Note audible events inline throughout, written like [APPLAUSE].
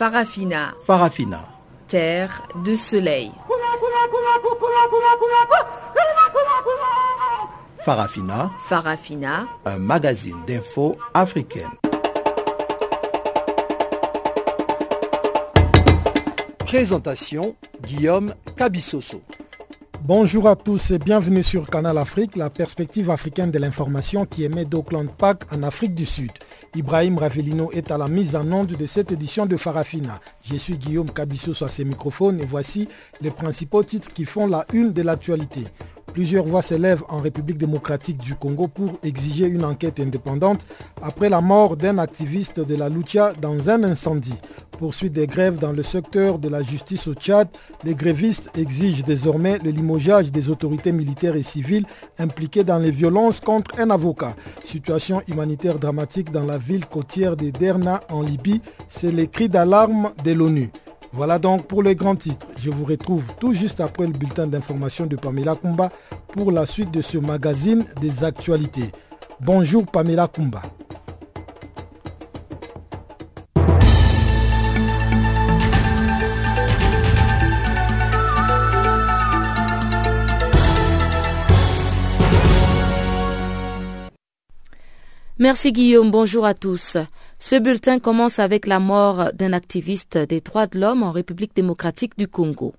Farafina. Farafina. Terre de soleil. Farafina. Farafina. Un magazine d'infos africaine. Présentation Guillaume Cabissoso. Bonjour à tous et bienvenue sur Canal Afrique, la perspective africaine de l'information qui émet d'Auckland Park en Afrique du Sud. Ibrahim Ravelino est à la mise en onde de cette édition de Farafina. Je suis Guillaume Cabissoso sur ses microphones et voici les principaux titres qui font la une de l'actualité. Plusieurs voix s'élèvent en République démocratique du Congo pour exiger une enquête indépendante après la mort d'un activiste de la Lucha dans un incendie. Poursuite des grèves dans le secteur de la justice au Tchad, les grévistes exigent désormais le limogeage des autorités militaires et civiles impliquées dans les violences contre un avocat. Situation humanitaire dramatique dans la ville côtière de Derna en Libye, c'est les cris d'alarme de l'ONU. Voilà donc pour les grands titres. Je vous retrouve tout juste après le bulletin d'information de Pamela Kumba pour la suite de ce magazine des actualités. Bonjour Pamela Kumba. Merci Guillaume, bonjour à tous. Ce bulletin commence avec la mort d'un activiste des droits de l'homme en République démocratique du Congo.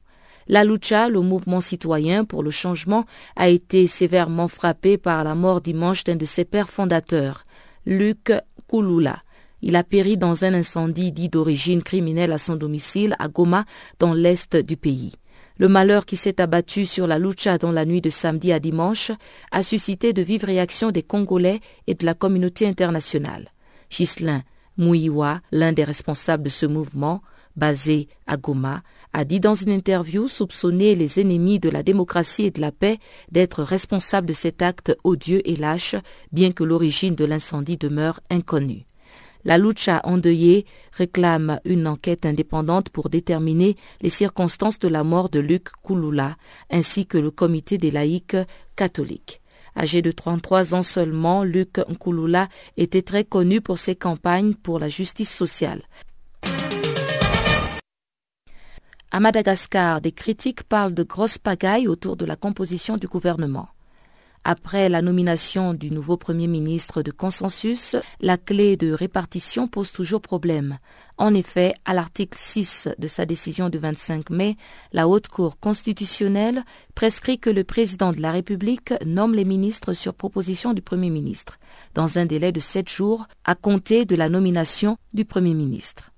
La Lucha, le mouvement citoyen pour le changement, a été sévèrement frappé par la mort dimanche d'un de ses pères fondateurs, Luc Kouloula. Il a péri dans un incendie dit d'origine criminelle à son domicile à Goma, dans l'est du pays. Le malheur qui s'est abattu sur la Lucha dans la nuit de samedi à dimanche a suscité de vives réactions des Congolais et de la communauté internationale. Ghislain Mouiwa, l'un des responsables de ce mouvement, basé à Goma, a dit dans une interview soupçonner les ennemis de la démocratie et de la paix d'être responsables de cet acte odieux et lâche, bien que l'origine de l'incendie demeure inconnue. La lucha endeuillée réclame une enquête indépendante pour déterminer les circonstances de la mort de Luc Kouloula, ainsi que le comité des laïcs catholiques. Âgé de 33 ans seulement, Luc Nkouloula était très connu pour ses campagnes pour la justice sociale. À Madagascar, des critiques parlent de grosses pagailles autour de la composition du gouvernement. Après la nomination du nouveau Premier ministre de consensus, la clé de répartition pose toujours problème. En effet, à l'article 6 de sa décision du 25 mai, la Haute Cour constitutionnelle prescrit que le président de la République nomme les ministres sur proposition du Premier ministre, dans un délai de sept jours à compter de la nomination du Premier ministre.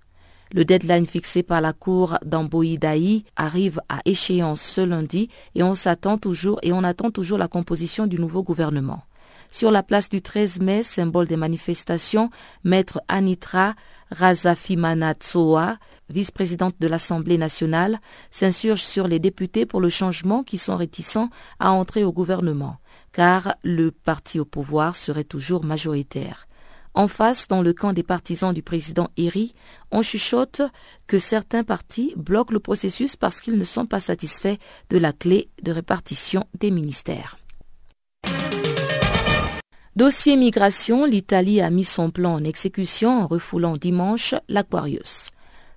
Le deadline fixé par la Cour d'Amboïdaï arrive à échéance ce lundi et on s'attend toujours et on attend toujours la composition du nouveau gouvernement. Sur la place du 13 mai, symbole des manifestations, maître Anitra Razafimanatsoa, vice-présidente de l'Assemblée nationale, s'insurge sur les députés pour le changement qui sont réticents à entrer au gouvernement, car le parti au pouvoir serait toujours majoritaire. En face, dans le camp des partisans du président Eri, on chuchote que certains partis bloquent le processus parce qu'ils ne sont pas satisfaits de la clé de répartition des ministères. Dossier migration, l'Italie a mis son plan en exécution en refoulant dimanche l'Aquarius.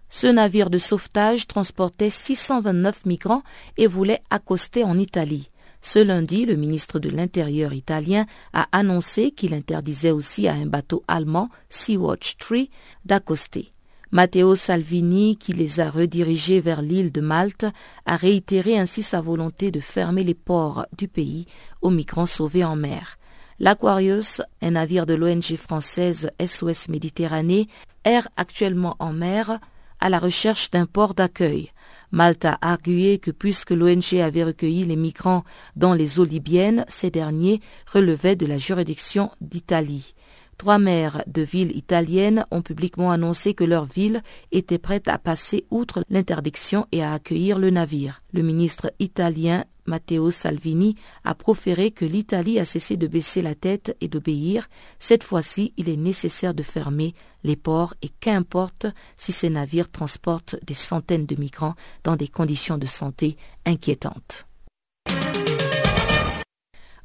Ce navire de sauvetage transportait 629 migrants et voulait accoster en Italie. Ce lundi, le ministre de l'Intérieur italien a annoncé qu'il interdisait aussi à un bateau allemand, Sea-Watch 3, d'accoster. Matteo Salvini, qui les a redirigés vers l'île de Malte, a réitéré ainsi sa volonté de fermer les ports du pays aux migrants sauvés en mer. L'Aquarius, un navire de l'ONG française SOS Méditerranée, erre actuellement en mer à la recherche d'un port d'accueil. Malte a argué que puisque l'ONG avait recueilli les migrants dans les eaux libyennes, ces derniers relevaient de la juridiction d'Italie. Trois maires de villes italiennes ont publiquement annoncé que leur ville était prête à passer outre l'interdiction et à accueillir le navire. Le ministre italien Matteo Salvini a proféré que l'Italie a cessé de baisser la tête et d'obéir. Cette fois-ci, il est nécessaire de fermer les ports et qu'importe si ces navires transportent des centaines de migrants dans des conditions de santé inquiétantes.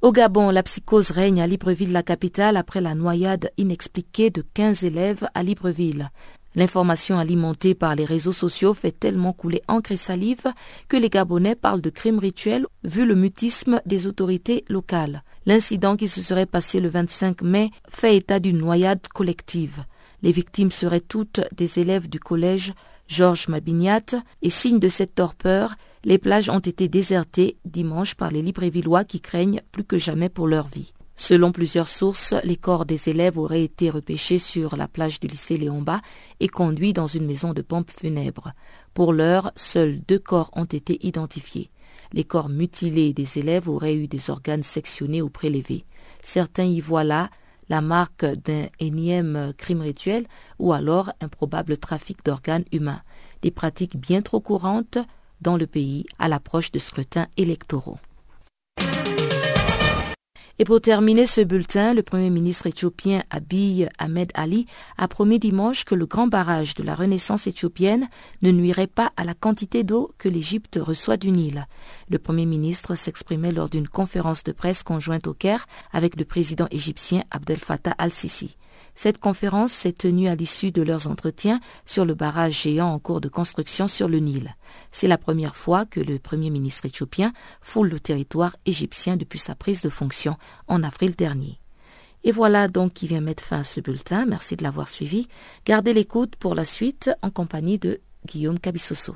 Au Gabon, la psychose règne à Libreville, la capitale, après la noyade inexpliquée de 15 élèves à Libreville. L'information alimentée par les réseaux sociaux fait tellement couler encre et salive que les Gabonais parlent de crimes rituels vu le mutisme des autorités locales. L'incident qui se serait passé le 25 mai fait état d'une noyade collective. Les victimes seraient toutes des élèves du collège Georges Mabignat et signe de cette torpeur, les plages ont été désertées dimanche par les Librevillois qui craignent plus que jamais pour leur vie. Selon plusieurs sources, les corps des élèves auraient été repêchés sur la plage du lycée Léomba et conduits dans une maison de pompe funèbre. Pour l'heure, seuls deux corps ont été identifiés. Les corps mutilés des élèves auraient eu des organes sectionnés ou prélevés. Certains y voient là la marque d'un énième crime rituel ou alors un probable trafic d'organes humains, des pratiques bien trop courantes dans le pays à l'approche de scrutins électoraux. Et pour terminer ce bulletin, le Premier ministre éthiopien Abiy Ahmed Ali a promis dimanche que le grand barrage de la Renaissance éthiopienne ne nuirait pas à la quantité d'eau que l'Égypte reçoit du Nil. Le Premier ministre s'exprimait lors d'une conférence de presse conjointe au Caire avec le président égyptien Abdel Fattah al-Sisi. Cette conférence s'est tenue à l'issue de leurs entretiens sur le barrage géant en cours de construction sur le Nil. C'est la première fois que le Premier ministre éthiopien foule le territoire égyptien depuis sa prise de fonction en avril dernier. Et voilà donc qui vient mettre fin à ce bulletin. Merci de l'avoir suivi. Gardez l'écoute pour la suite en compagnie de Guillaume Cabissoso.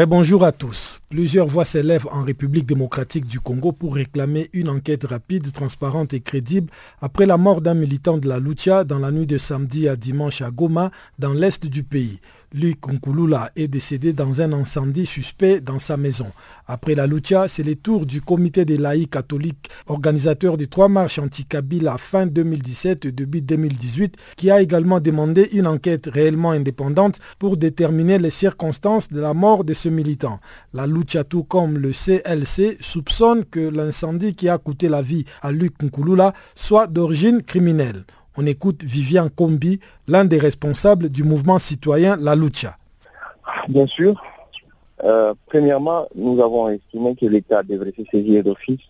Rebonjour à tous. Plusieurs voix s'élèvent en République démocratique du Congo pour réclamer une enquête rapide, transparente et crédible après la mort d'un militant de la Lucha dans la nuit de samedi à dimanche à Goma, dans l'est du pays. Luc Nkulula est décédé dans un incendie suspect dans sa maison. Après la lucha, c'est le tour du comité des laïcs catholiques, organisateur des trois marches anti-Kabila fin 2017 et début 2018, qui a également demandé une enquête réellement indépendante pour déterminer les circonstances de la mort de ce militant. La lucha, tout comme le CLC, soupçonne que l'incendie qui a coûté la vie à Luc Nkulula soit d'origine criminelle. On écoute Vivian Kombi, l'un des responsables du mouvement citoyen La Lucha. Bien sûr. Euh, premièrement, nous avons estimé que l'État devrait se saisir d'office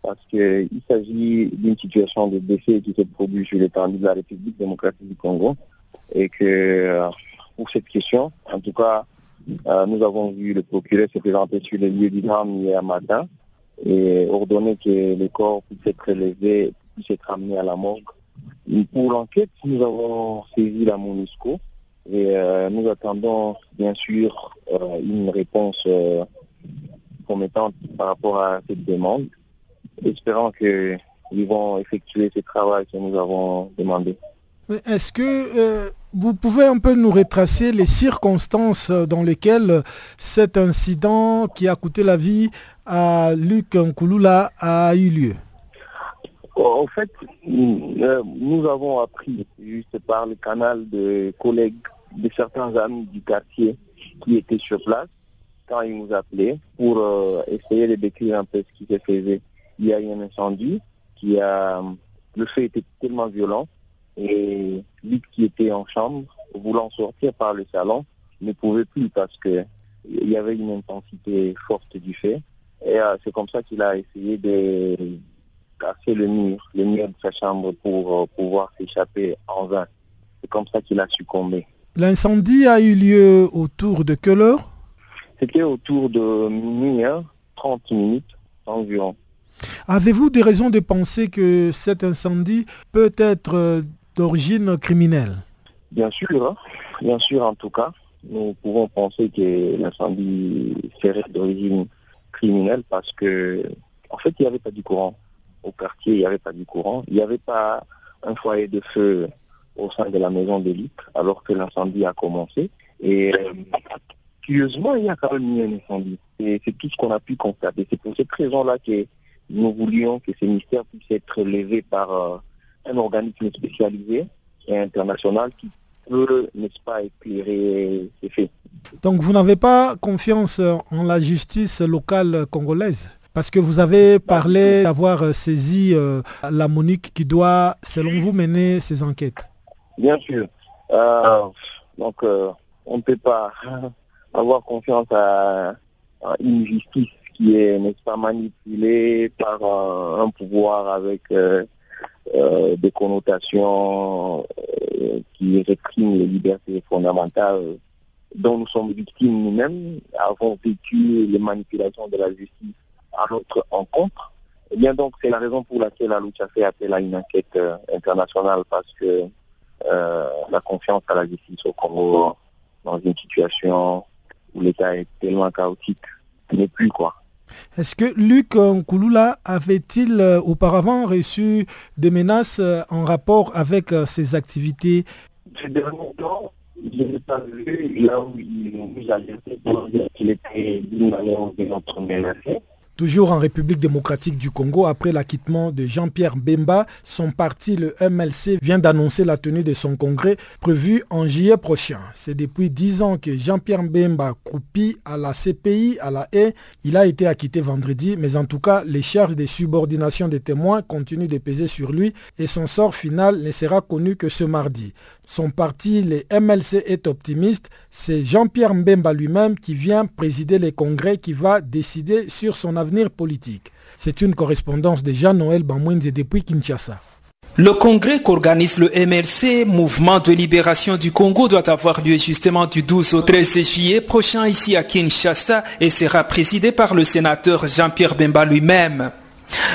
parce qu'il s'agit d'une situation de décès qui se produit sur l'étendue de la République démocratique du Congo et que euh, pour cette question, en tout cas, euh, nous avons vu le procureur se présenter sur le lieu du drame hier matin et ordonner que les corps puissent être relevés, puissent être amenés à la morgue pour l'enquête, nous avons saisi la MONUSCO et euh, nous attendons bien sûr euh, une réponse euh, par rapport à cette demande, espérant qu'ils vont effectuer ce travail que nous avons demandé. Est-ce que vous pouvez un peu nous retracer les circonstances dans lesquelles cet incident qui a coûté la vie à Luc Nkulula a eu lieu? En fait, euh, nous avons appris juste par le canal de collègues de certains amis du quartier qui étaient sur place quand ils nous appelaient pour euh, essayer de décrire un peu ce qui se faisait. Il y a eu un incendie qui a le fait était tellement violent et lui qui était en chambre voulant sortir par le salon ne pouvait plus parce que il y avait une intensité forte du fait et euh, c'est comme ça qu'il a essayé de casser le mur, le mur de sa chambre pour euh, pouvoir s'échapper en vain. C'est comme ça qu'il a succombé. L'incendie a eu lieu autour de quelle heure? C'était autour de minuit, 30 hein, minutes environ. Avez-vous des raisons de penser que cet incendie peut être euh, d'origine criminelle? Bien sûr, hein. bien sûr en tout cas. Nous pouvons penser que l'incendie serait d'origine criminelle parce que, en fait, il n'y avait pas du courant. Au quartier, il n'y avait pas du courant. Il n'y avait pas un foyer de feu au sein de la maison d'élite alors que l'incendie a commencé. Et euh, curieusement, il y a quand même eu un incendie. Et c'est tout ce qu'on a pu constater. C'est pour cette raison-là que nous voulions que ces mystères puissent être levés par euh, un organisme spécialisé et international qui peut, n'est-ce pas, éclairer ces faits. Donc vous n'avez pas confiance en la justice locale congolaise? Parce que vous avez parlé d'avoir saisi euh, la Monique qui doit, selon vous, mener ces enquêtes. Bien sûr. Euh, donc, on ne peut pas [LAUGHS] avoir confiance à, une justice qui est, n'est-ce pas, manipulée par un, pouvoir avec euh, euh, des connotations euh, qui répriment les libertés fondamentales dont nous sommes victimes nous-mêmes, avons vécu les manipulations de la justice à notre encontre. Eh bien donc c'est la raison pour laquelle la lucha fait appel à une enquête internationale parce que la confiance à la justice au Congo dans une situation où l'État est tellement chaotique n'est plus quoi. Est-ce que Luc Nkouloula avait-il euh, auparavant reçu des menaces euh, en rapport avec euh, ses activités? Ces derniers temps, je n'ai pas vu là où il nous alerté pour dire qu'il était d'une manière ou d'une autre menacé. Toujours en République démocratique du Congo, après l'acquittement de Jean-Pierre Bemba, son parti, le MLC, vient d'annoncer la tenue de son congrès prévu en juillet prochain. C'est depuis dix ans que Jean-Pierre Bemba croupit à la CPI, à la haie. Il a été acquitté vendredi, mais en tout cas, les charges de subordination des témoins continuent de peser sur lui et son sort final ne sera connu que ce mardi. Son parti, le MLC, est optimiste. C'est Jean-Pierre Mbemba lui-même qui vient présider les congrès qui va décider sur son avenir politique. C'est une correspondance de Jean-Noël Bamouinze depuis Kinshasa. Le congrès qu'organise le MLC, Mouvement de libération du Congo, doit avoir lieu justement du 12 au 13 juillet prochain ici à Kinshasa et sera présidé par le sénateur Jean-Pierre Bemba lui-même.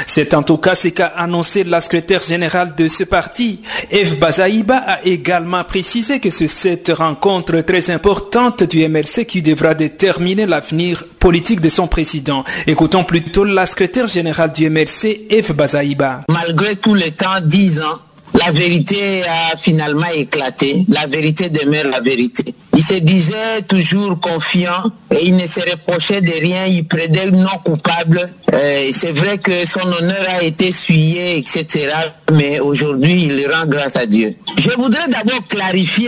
C'est en tout cas ce qu'a annoncé la secrétaire générale de ce parti. Eve Bazaïba a également précisé que c'est cette rencontre très importante du MLC qui devra déterminer l'avenir politique de son président. Écoutons plutôt la secrétaire générale du MLC, Eve Bazaïba. Malgré tout le temps, 10 ans, la vérité a finalement éclaté. La vérité demeure la vérité. Il se disait toujours confiant et il ne se reprochait de rien. Il plaidait non coupable. Euh, c'est vrai que son honneur a été suyé, etc. Mais aujourd'hui, il rend grâce à Dieu. Je voudrais d'abord clarifier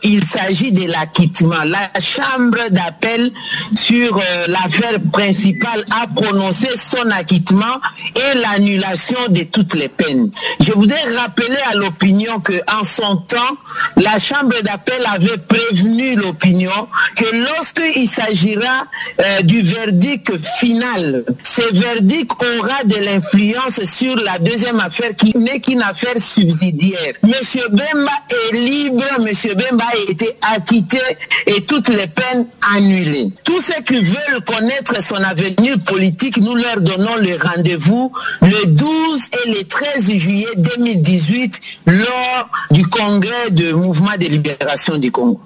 qu'il s'agit de l'acquittement. La chambre d'appel sur euh, l'affaire principale a prononcé son acquittement et l'annulation de toutes les peines. Je voudrais rappeler à l'opinion que en son temps, la chambre d'appel avait prévenu l'opinion que lorsqu'il s'agira euh, du verdict final, ce verdict aura de l'influence sur la deuxième affaire qui n'est qu'une affaire subsidiaire. Monsieur Bemba est libre, Monsieur Bemba a été acquitté et toutes les peines annulées. Tous ceux qui veulent connaître son avenir politique, nous leur donnons le rendez-vous le 12 et le 13 juillet 2018 lors du congrès de mouvement de libération du Congo.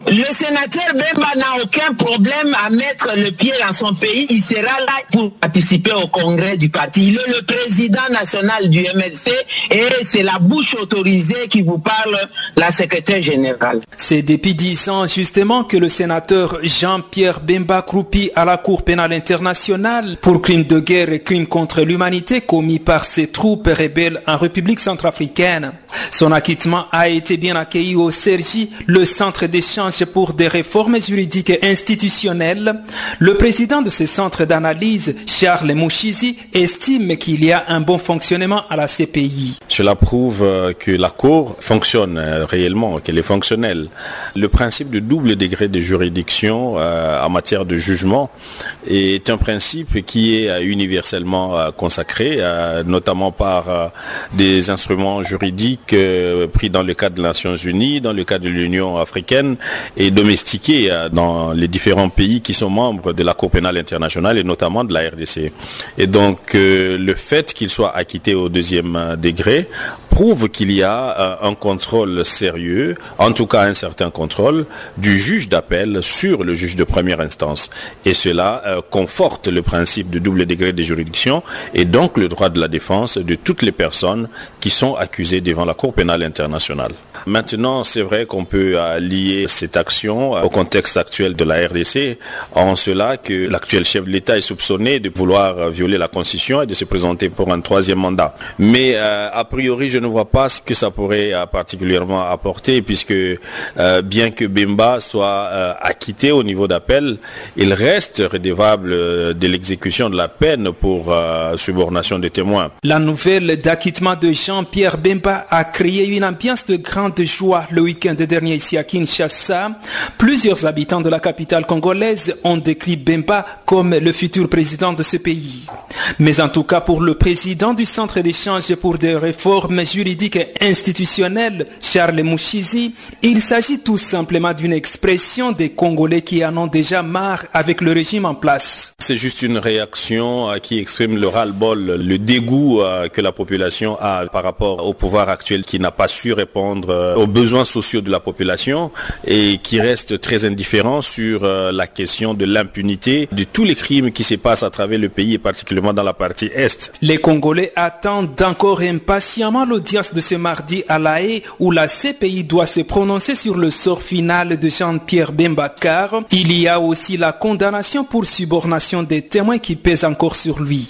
Sénateur Bemba n'a aucun problème à mettre le pied dans son pays. Il sera là pour participer au congrès du parti. Il est le président national du MLC et c'est la bouche autorisée qui vous parle, la secrétaire générale. C'est depuis dix ans justement que le sénateur Jean-Pierre Bemba croupit à la Cour pénale internationale pour crimes de guerre et crimes contre l'humanité commis par ses troupes rebelles en République centrafricaine. Son acquittement a été bien accueilli au CERGI, le centre d'échange pour des réformes juridiques et institutionnelles. Le président de ce centre d'analyse, Charles Mouchizi, estime qu'il y a un bon fonctionnement à la CPI. Cela prouve euh, que la Cour fonctionne euh, réellement, qu'elle est fonctionnelle. Le principe de double degré de juridiction euh, en matière de jugement est un principe qui est universellement consacré, notamment par des instruments juridiques pris dans le cadre des Nations Unies, dans le cadre de l'Union africaine et domestiqués dans les différents pays qui sont membres de la Cour pénale internationale et notamment de la RDC. Et donc le fait qu'il soit acquitté au deuxième degré prouve qu'il y a un contrôle sérieux, en tout cas un certain contrôle du juge d'appel sur le juge de première instance. Et cela conforte le principe de double degré de juridiction et donc le droit de la défense de toutes les personnes qui sont accusées devant la Cour pénale internationale. Maintenant, c'est vrai qu'on peut lier cette action au contexte actuel de la RDC, en cela que l'actuel chef de l'État est soupçonné de vouloir violer la Constitution et de se présenter pour un troisième mandat. Mais euh, a priori, je ne vois pas ce que ça pourrait euh, particulièrement apporter, puisque euh, bien que Bemba soit acquitté au niveau d'appel, il reste redevable de l'exécution de la peine pour subornation des témoins. La nouvelle d'acquittement de Jean-Pierre Bemba a créé une ambiance de grande joie le week-end dernier ici à Kinshasa. Plusieurs habitants de la capitale congolaise ont décrit Bemba comme le futur président de ce pays. Mais en tout cas, pour le président du Centre d'échange pour des réformes juridiques et institutionnelles, Charles Mouchizi, il s'agit tout simplement d'une expression des Congolais qui en ont déjà marre avec le régime en place. C'est juste une réaction euh, qui exprime le ras-le-bol, le dégoût euh, que la population a par rapport au pouvoir actuel qui n'a pas su répondre euh, aux besoins sociaux de la population et qui reste très indifférent sur la question de l'impunité de tous les crimes qui se passent à travers le pays et particulièrement dans la partie Est. Les Congolais attendent encore impatiemment l'audience de ce mardi à La Haye où la CPI doit se prononcer sur le sort final de Jean-Pierre Bembakar. Il y a aussi la condamnation pour subornation des témoins qui pèsent encore sur lui.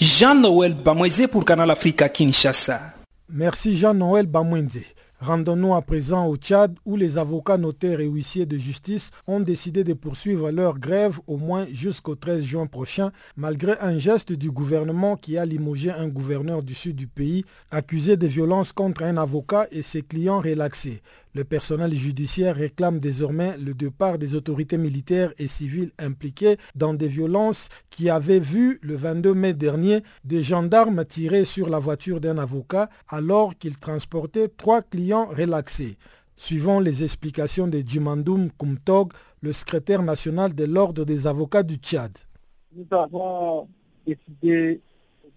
Jean-Noël Bamoueze pour Canal Africa Kinshasa. Merci Jean-Noël Bamoueze. Rendons-nous à présent au Tchad où les avocats notaires et huissiers de justice ont décidé de poursuivre leur grève au moins jusqu'au 13 juin prochain malgré un geste du gouvernement qui a limogé un gouverneur du sud du pays accusé de violence contre un avocat et ses clients relaxés. Le personnel judiciaire réclame désormais le départ des autorités militaires et civiles impliquées dans des violences qui avaient vu le 22 mai dernier des gendarmes tirer sur la voiture d'un avocat alors qu'il transportait trois clients relaxés. Suivant les explications de Djumandoum Kumtog, le secrétaire national de l'Ordre des avocats du Tchad. Nous avons décidé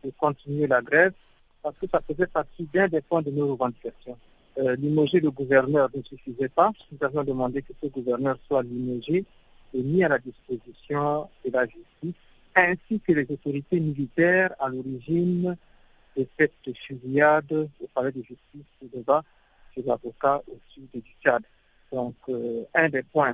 de continuer la grève parce que ça faisait partie bien des points de nos revendications euh, limogé le gouverneur ne suffisait pas. Nous avons demandé que ce gouverneur soit limogé et mis à la disposition de la justice, ainsi que les autorités militaires à l'origine de cette fusillade au palais de justice de débat des avocats au sud du Tchad. Donc, euh, un des points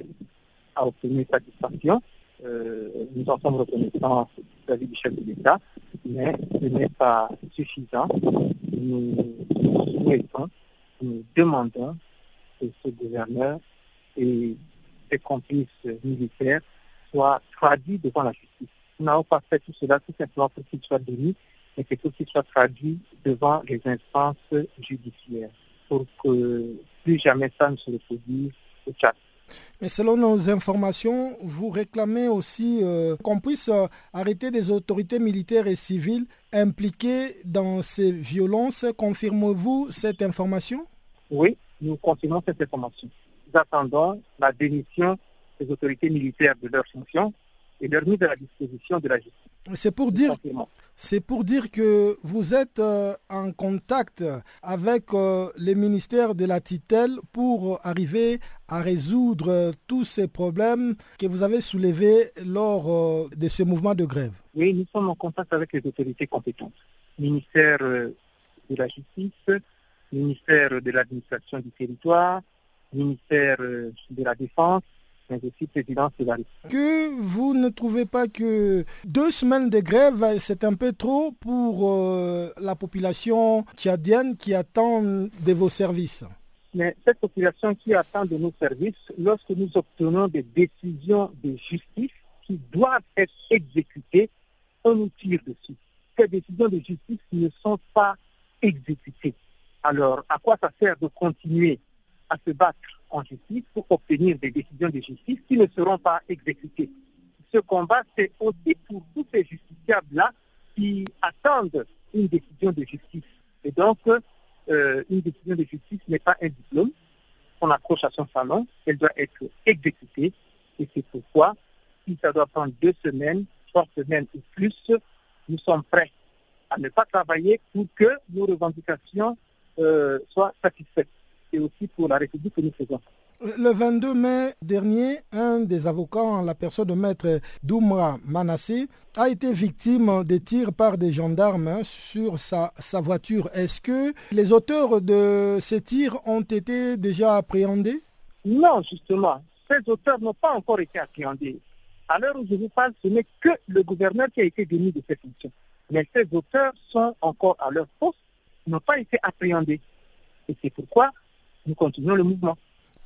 a obtenu satisfaction. Euh, nous en sommes reconnaissants vis-à-vis du chef de l'État, mais ce n'est pas suffisant. Nous souhaitons nous demandons que ce gouverneur et ses complices militaires soient traduits devant la justice. Nous n'avons pas fait tout cela tout simplement pour qu'il soit démis, mais que tout qu'il soit traduit devant les instances judiciaires pour que plus jamais ça ne se reproduise au Tchad. Mais selon nos informations, vous réclamez aussi euh, qu'on puisse euh, arrêter des autorités militaires et civiles impliquées dans ces violences. Confirmez-vous cette information? Oui, nous confirmons cette information. Nous attendons la démission des autorités militaires de leurs fonctions et leur mise à la disposition de la justice. C'est pour dire, c'est pour dire que vous êtes euh, en contact avec euh, les ministères de la tutelle pour arriver à résoudre tous ces problèmes que vous avez soulevés lors euh, de ce mouvement de grève. Oui, nous sommes en contact avec les autorités compétentes. Ministère de la Justice, ministère de l'administration du territoire, ministère de la Défense, que vous ne trouvez pas que deux semaines de grève, c'est un peu trop pour euh, la population tchadienne qui attend de vos services? Mais cette population qui attend de nos services, lorsque nous obtenons des décisions de justice qui doivent être exécutées, on nous tire dessus. Ces décisions de justice ne sont pas exécutées. Alors, à quoi ça sert de continuer à se battre en justice pour obtenir des décisions de justice qui ne seront pas exécutées. Ce combat, c'est aussi pour tous ces justiciables-là qui attendent une décision de justice. Et donc, euh, une décision de justice n'est pas un diplôme qu'on accroche à son salon, elle doit être exécutée. Et c'est pourquoi, si ça doit prendre deux semaines, trois semaines ou plus, nous sommes prêts à ne pas travailler pour que nos revendications euh, soit satisfaite. Et aussi pour la République que nous faisons. Le 22 mai dernier, un des avocats, en la personne de maître Doumra Manassé, a été victime de tirs par des gendarmes sur sa, sa voiture. Est-ce que les auteurs de ces tirs ont été déjà appréhendés? Non, justement. Ces auteurs n'ont pas encore été appréhendés. À l'heure où je vous parle, ce n'est que le gouverneur qui a été démis de ses fonctions. Mais ces auteurs sont encore à leur poste, n'ont pas été appréhendés. Et c'est pourquoi nous continuons le mouvement.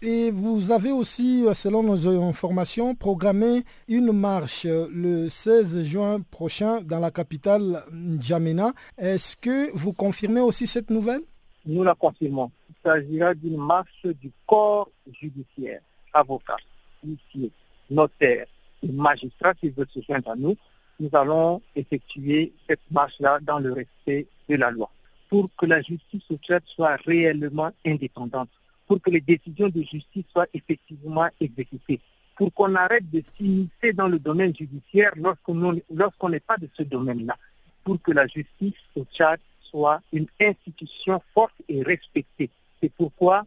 Et vous avez aussi, euh, selon nos informations, programmé une marche euh, le 16 juin prochain dans la capitale N'Djamena. Est-ce que vous confirmez aussi cette nouvelle? Nous la confirmons. Il s'agira d'une marche du corps judiciaire, avocats, huissiers, notaires et magistrats qui veulent se joindre à nous. Nous allons effectuer cette marche-là dans le respect de la loi pour que la justice au soit réellement indépendante pour que les décisions de justice soient effectivement exécutées, pour qu'on arrête de s'immiscer dans le domaine judiciaire lorsqu'on n'est pas de ce domaine-là, pour que la justice au Tchad soit une institution forte et respectée. C'est pourquoi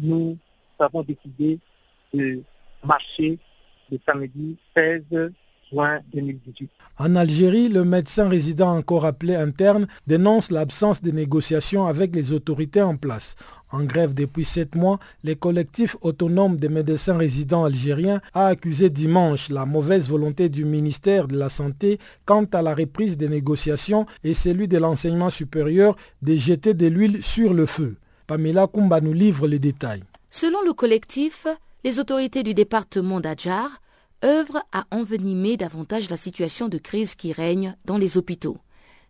nous avons décidé de marcher le samedi 16 juin 2018. En Algérie, le médecin résident encore appelé interne dénonce l'absence de négociations avec les autorités en place. En grève depuis sept mois, le collectif autonome des médecins résidents algériens a accusé dimanche la mauvaise volonté du ministère de la Santé quant à la reprise des négociations et celui de l'enseignement supérieur de jeter de l'huile sur le feu. Pamela Kumba nous livre les détails. Selon le collectif, les autorités du département d'Adjar œuvrent à envenimer davantage la situation de crise qui règne dans les hôpitaux.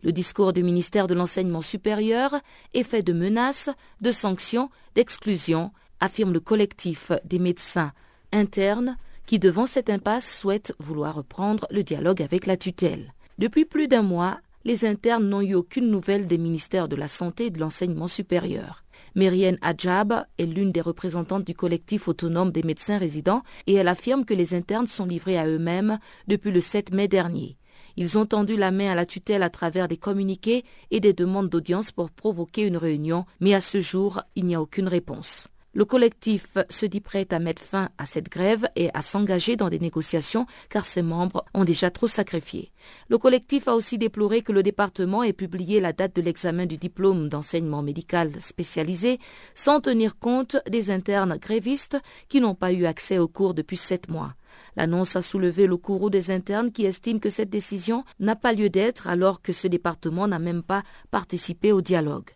Le discours du ministère de l'Enseignement supérieur est fait de menaces, de sanctions, d'exclusions, affirme le collectif des médecins internes qui, devant cette impasse, souhaitent vouloir reprendre le dialogue avec la tutelle. Depuis plus d'un mois, les internes n'ont eu aucune nouvelle des ministères de la Santé et de l'Enseignement supérieur. Myrienne Adjab est l'une des représentantes du collectif autonome des médecins résidents et elle affirme que les internes sont livrés à eux-mêmes depuis le 7 mai dernier. Ils ont tendu la main à la tutelle à travers des communiqués et des demandes d'audience pour provoquer une réunion, mais à ce jour, il n'y a aucune réponse. Le collectif se dit prêt à mettre fin à cette grève et à s'engager dans des négociations car ses membres ont déjà trop sacrifié. Le collectif a aussi déploré que le département ait publié la date de l'examen du diplôme d'enseignement médical spécialisé sans tenir compte des internes grévistes qui n'ont pas eu accès aux cours depuis sept mois. L'annonce a soulevé le courroux des internes qui estiment que cette décision n'a pas lieu d'être alors que ce département n'a même pas participé au dialogue.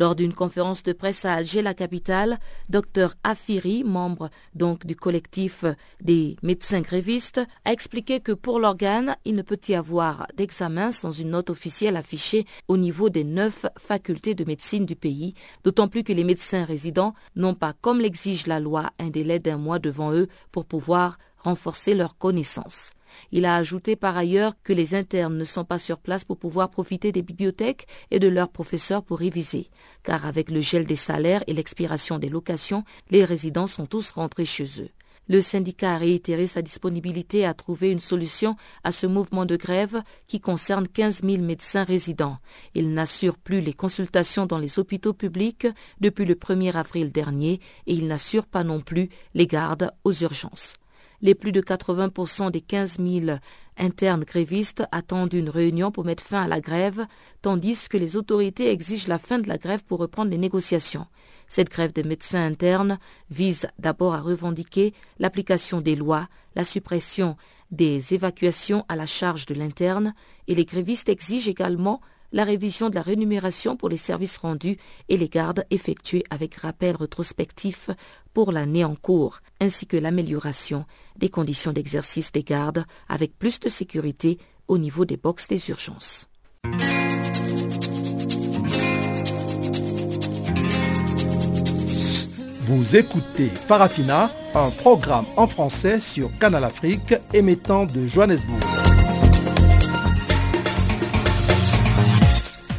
Lors d'une conférence de presse à Alger, la capitale, Dr Afiri, membre donc du collectif des médecins grévistes, a expliqué que pour l'organe, il ne peut y avoir d'examen sans une note officielle affichée au niveau des neuf facultés de médecine du pays, d'autant plus que les médecins résidents n'ont pas, comme l'exige la loi, un délai d'un mois devant eux pour pouvoir renforcer leurs connaissances. Il a ajouté par ailleurs que les internes ne sont pas sur place pour pouvoir profiter des bibliothèques et de leurs professeurs pour réviser, car avec le gel des salaires et l'expiration des locations, les résidents sont tous rentrés chez eux. Le syndicat a réitéré sa disponibilité à trouver une solution à ce mouvement de grève qui concerne 15 000 médecins résidents. Il n'assure plus les consultations dans les hôpitaux publics depuis le 1er avril dernier et il n'assure pas non plus les gardes aux urgences. Les plus de 80% des 15 000 internes grévistes attendent une réunion pour mettre fin à la grève, tandis que les autorités exigent la fin de la grève pour reprendre les négociations. Cette grève des médecins internes vise d'abord à revendiquer l'application des lois, la suppression des évacuations à la charge de l'interne, et les grévistes exigent également la révision de la rémunération pour les services rendus et les gardes effectués avec rappel rétrospectif pour l'année en cours, ainsi que l'amélioration des conditions d'exercice des gardes avec plus de sécurité au niveau des boxes des urgences. Vous écoutez Farafina, un programme en français sur Canal Afrique émettant de Johannesburg.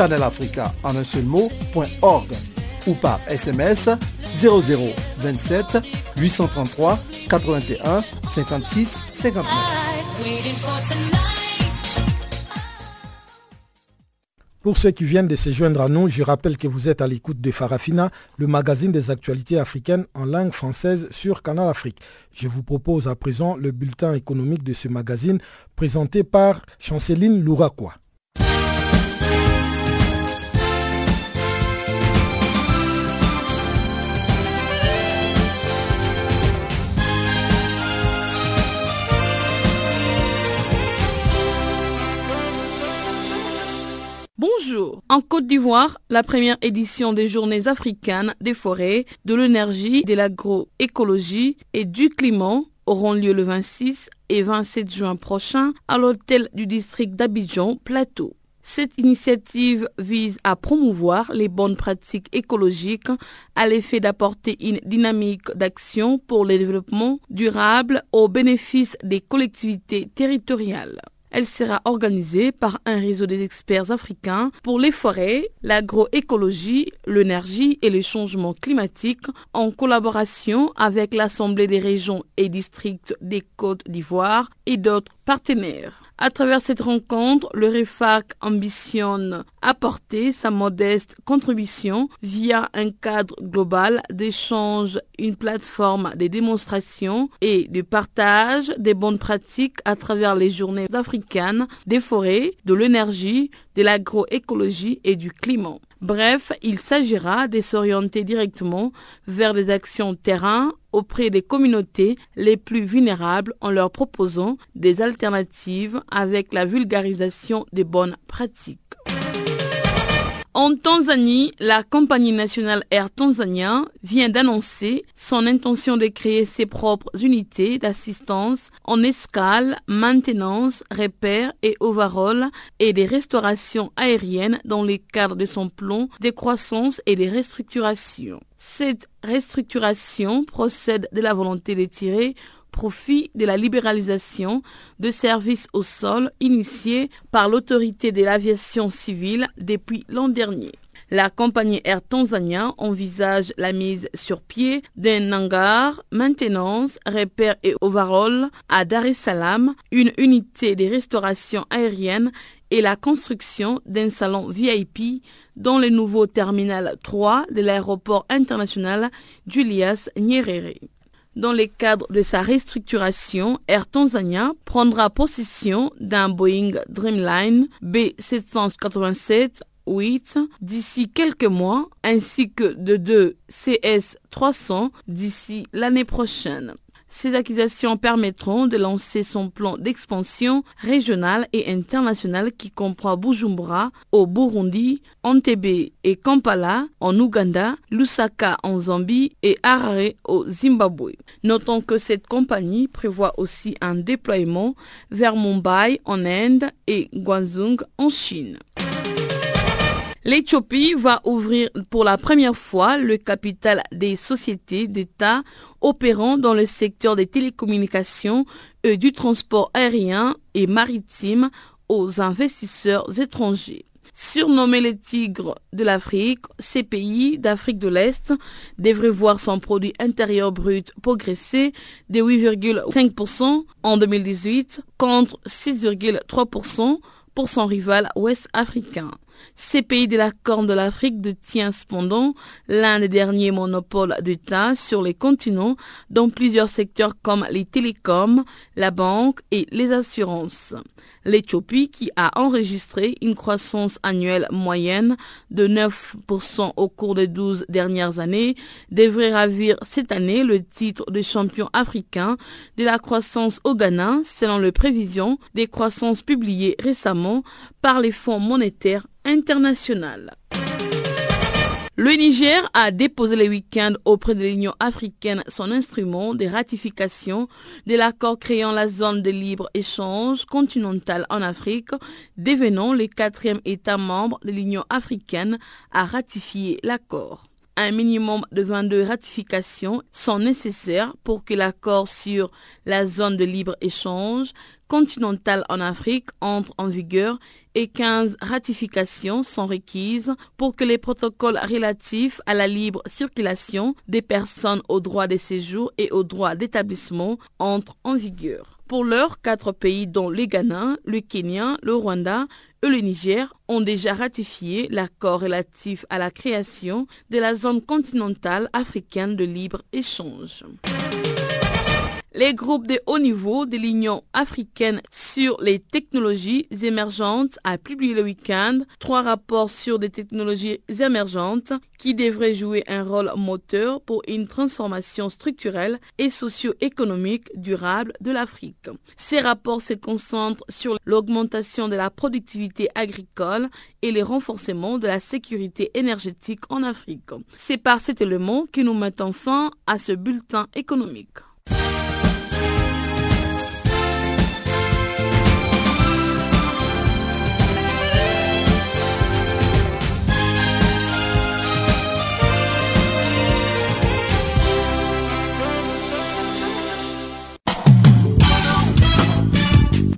channelafrica en un seul mot, ou par SMS 0027 833 81 56 59. Pour ceux qui viennent de se joindre à nous, je rappelle que vous êtes à l'écoute de Farafina, le magazine des actualités africaines en langue française sur Canal Afrique. Je vous propose à présent le bulletin économique de ce magazine présenté par Chanceline Louraquois. Bonjour. En Côte d'Ivoire, la première édition des Journées africaines des forêts, de l'énergie, de l'agroécologie et du climat auront lieu le 26 et 27 juin prochain à l'hôtel du district d'Abidjan, Plateau. Cette initiative vise à promouvoir les bonnes pratiques écologiques à l'effet d'apporter une dynamique d'action pour le développement durable au bénéfice des collectivités territoriales. Elle sera organisée par un réseau des experts africains pour les forêts, l'agroécologie, l'énergie et le changement climatique en collaboration avec l'Assemblée des régions et districts des Côtes d'Ivoire et d'autres partenaires. À travers cette rencontre, le REFAC ambitionne apporter sa modeste contribution via un cadre global d'échange, une plateforme de démonstration et de partage des bonnes pratiques à travers les journées africaines des forêts, de l'énergie, de l'agroécologie et du climat. Bref, il s'agira de s'orienter directement vers des actions terrain auprès des communautés les plus vulnérables en leur proposant des alternatives avec la vulgarisation des bonnes pratiques. En Tanzanie, la compagnie nationale Air Tanzania vient d'annoncer son intention de créer ses propres unités d'assistance en escale, maintenance, repère et overhaul et des restaurations aériennes dans le cadre de son plan de croissance et de restructuration. Cette restructuration procède de la volonté de tirer profit de la libéralisation de services au sol initiée par l'autorité de l'aviation civile depuis l'an dernier. La compagnie Air Tanzania envisage la mise sur pied d'un hangar, maintenance, repère et overhaul à Dar es Salaam, une unité de restauration aérienne et la construction d'un salon VIP dans le nouveau terminal 3 de l'aéroport international Julius Nyerere. Dans le cadre de sa restructuration, Air Tanzania prendra possession d'un Boeing Dreamline B787 8 d'ici quelques mois, ainsi que de deux CS300 d'ici l'année prochaine. Ces acquisitions permettront de lancer son plan d'expansion régionale et internationale qui comprend Bujumbura au Burundi, Entebbe et Kampala en Ouganda, Lusaka en Zambie et Harare au Zimbabwe. Notons que cette compagnie prévoit aussi un déploiement vers Mumbai en Inde et Guangzhou en Chine. L'Éthiopie va ouvrir pour la première fois le capital des sociétés d'État opérant dans le secteur des télécommunications et du transport aérien et maritime aux investisseurs étrangers. Surnommés les tigres de l'Afrique, ces pays d'Afrique de l'Est devraient voir son produit intérieur brut progresser de 8,5% en 2018 contre 6,3% pour son rival ouest africain. Ces pays de la Corne de l'Afrique détient cependant l'un des derniers monopoles d'État sur les continents dans plusieurs secteurs comme les télécoms, la banque et les assurances. L'Éthiopie, qui a enregistré une croissance annuelle moyenne de 9% au cours des 12 dernières années, devrait ravir cette année le titre de champion africain de la croissance au Ghana, selon les prévisions des croissances publiées récemment par les fonds monétaires Le Niger a déposé le week-end auprès de l'Union africaine son instrument de ratification de l'accord créant la zone de libre-échange continentale en Afrique, devenant le quatrième État membre de l'Union africaine à ratifier l'accord. Un minimum de 22 ratifications sont nécessaires pour que l'accord sur la zone de libre-échange continentale en Afrique entre en vigueur et 15 ratifications sont requises pour que les protocoles relatifs à la libre circulation des personnes au droit de séjour et au droit d'établissement entrent en vigueur. Pour l'heure, quatre pays dont le Ghana, le Kenya, le Rwanda et le Niger ont déjà ratifié l'accord relatif à la création de la zone continentale africaine de libre-échange. Les groupes de haut niveau de l'Union africaine sur les technologies émergentes a publié le week-end trois rapports sur des technologies émergentes qui devraient jouer un rôle moteur pour une transformation structurelle et socio-économique durable de l'Afrique. Ces rapports se concentrent sur l'augmentation de la productivité agricole et le renforcement de la sécurité énergétique en Afrique. C'est par cet élément que nous mettons fin à ce bulletin économique.